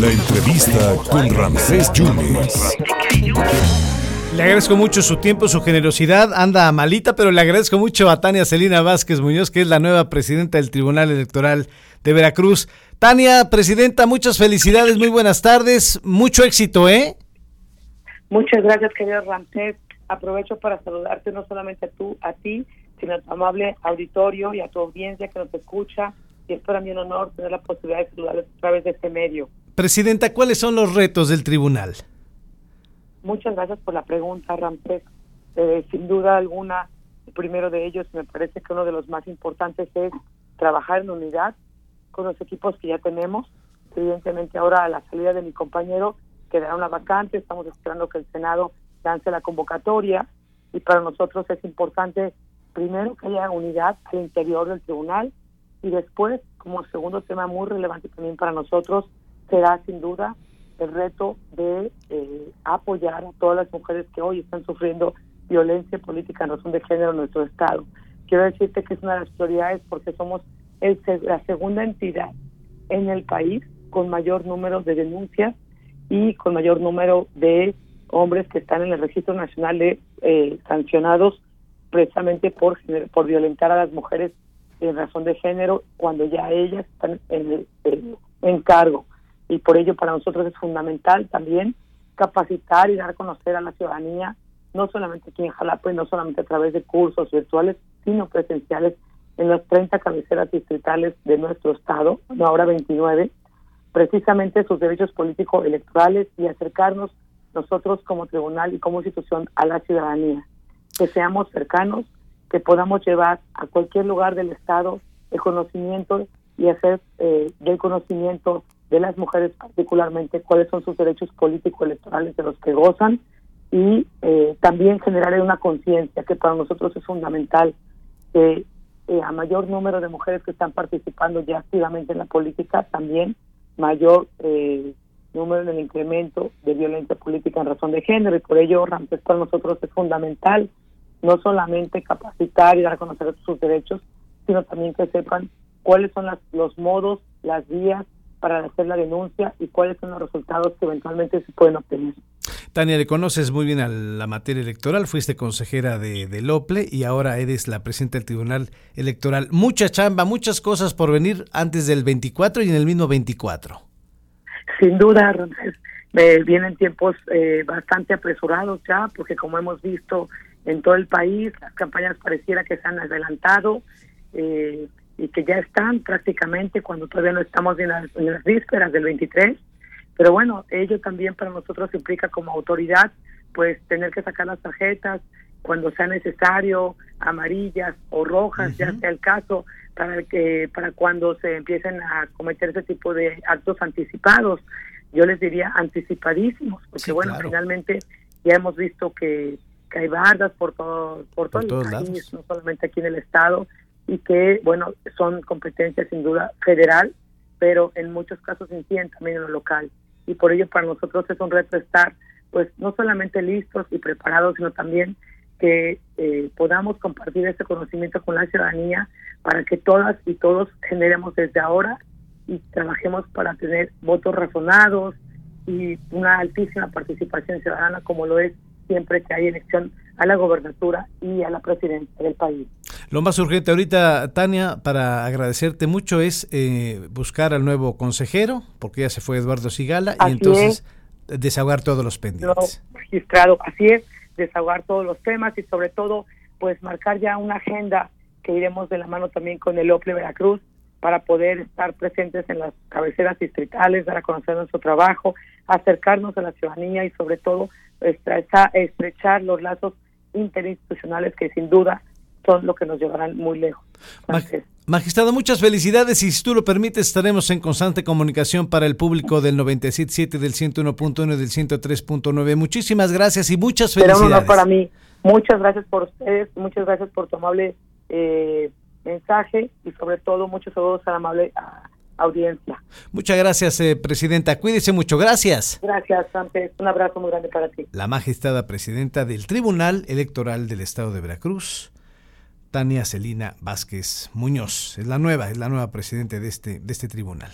La entrevista con Ramsés Yunes. Le agradezco mucho su tiempo, su generosidad. Anda malita, pero le agradezco mucho a Tania Celina Vázquez Muñoz, que es la nueva presidenta del Tribunal Electoral de Veracruz. Tania, presidenta, muchas felicidades, muy buenas tardes, mucho éxito, ¿eh? Muchas gracias, querido Ramsés. Aprovecho para saludarte no solamente a tú, a ti, sino a tu amable auditorio y a tu audiencia que nos escucha. Y es para mí un honor tener la posibilidad de saludarles a través de este medio. Presidenta, ¿cuáles son los retos del tribunal? Muchas gracias por la pregunta, Ramsés. Eh, sin duda alguna, el primero de ellos me parece que uno de los más importantes es trabajar en unidad con los equipos que ya tenemos. Evidentemente ahora a la salida de mi compañero quedará una vacante, estamos esperando que el Senado lance la convocatoria y para nosotros es importante primero que haya unidad al interior del tribunal y después, como segundo tema muy relevante también para nosotros, será sin duda el reto de eh, apoyar a todas las mujeres que hoy están sufriendo violencia política en razón de género en nuestro Estado. Quiero decirte que es una de las prioridades porque somos el, la segunda entidad en el país con mayor número de denuncias y con mayor número de hombres que están en el registro nacional de eh, sancionados precisamente por por violentar a las mujeres en razón de género cuando ya ellas están en, en, en cargo y por ello para nosotros es fundamental también capacitar y dar a conocer a la ciudadanía, no solamente aquí en Jalapa y no solamente a través de cursos virtuales, sino presenciales en las 30 cabeceras distritales de nuestro estado, no ahora 29, precisamente sus derechos políticos electorales y acercarnos nosotros como tribunal y como institución a la ciudadanía, que seamos cercanos, que podamos llevar a cualquier lugar del estado el conocimiento y hacer eh, del conocimiento de las mujeres particularmente cuáles son sus derechos políticos electorales de los que gozan y eh, también generar una conciencia que para nosotros es fundamental que eh, a mayor número de mujeres que están participando ya activamente en la política también mayor eh, número en el incremento de violencia política en razón de género. Y por ello Ramsés para nosotros es fundamental no solamente capacitar y dar a conocer sus derechos sino también que sepan cuáles son las, los modos las vías para hacer la denuncia y cuáles son los resultados que eventualmente se pueden obtener. Tania, le conoces muy bien a la materia electoral, fuiste consejera de, de Lople y ahora eres la presidenta del Tribunal Electoral. Mucha chamba, muchas cosas por venir antes del 24 y en el mismo 24. Sin duda, eh, vienen tiempos eh, bastante apresurados ya, porque como hemos visto en todo el país, las campañas pareciera que se han adelantado. Eh, y que ya están prácticamente cuando todavía no estamos en las, en las vísperas del 23. Pero bueno, ello también para nosotros implica como autoridad pues tener que sacar las tarjetas cuando sea necesario, amarillas o rojas, ya sea el caso, para que para cuando se empiecen a cometer ese tipo de actos anticipados. Yo les diría anticipadísimos, porque bueno, finalmente ya hemos visto que, que hay bardas por todo por, por todo el país, no solamente aquí en el estado, y que, bueno, son competencias sin duda federal, pero en muchos casos inciden también en lo local. Y por ello para nosotros es un reto estar, pues, no solamente listos y preparados, sino también que eh, podamos compartir este conocimiento con la ciudadanía para que todas y todos generemos desde ahora y trabajemos para tener votos razonados y una altísima participación ciudadana como lo es siempre que hay elección a la gobernatura y a la presidencia del país. Lo más urgente ahorita, Tania, para agradecerte mucho es eh, buscar al nuevo consejero, porque ya se fue Eduardo Sigala, y entonces desahogar todos los pendientes. registrado, así es, desahogar todos los temas y sobre todo, pues marcar ya una agenda que iremos de la mano también con el OPLE Veracruz para poder estar presentes en las cabeceras distritales, dar a conocer nuestro trabajo, acercarnos a la ciudadanía y sobre todo estrechar, estrechar los lazos interinstitucionales que sin duda son lo que nos llevarán muy lejos. Magistrado, muchas felicidades y si tú lo permites estaremos en constante comunicación para el público del 97.7, del 101.1 y del 103.9. Muchísimas gracias y muchas felicidades. Pero para mí. Muchas gracias por ustedes, muchas gracias por tu amable eh, mensaje y sobre todo muchos saludos a la amable audiencia. Muchas gracias, eh, Presidenta. Cuídese mucho. Gracias. Gracias, Sánchez. Un abrazo muy grande para ti. La magistrada presidenta del Tribunal Electoral del Estado de Veracruz, Tania Celina Vázquez Muñoz. Es la nueva, es la nueva presidenta de este, de este tribunal.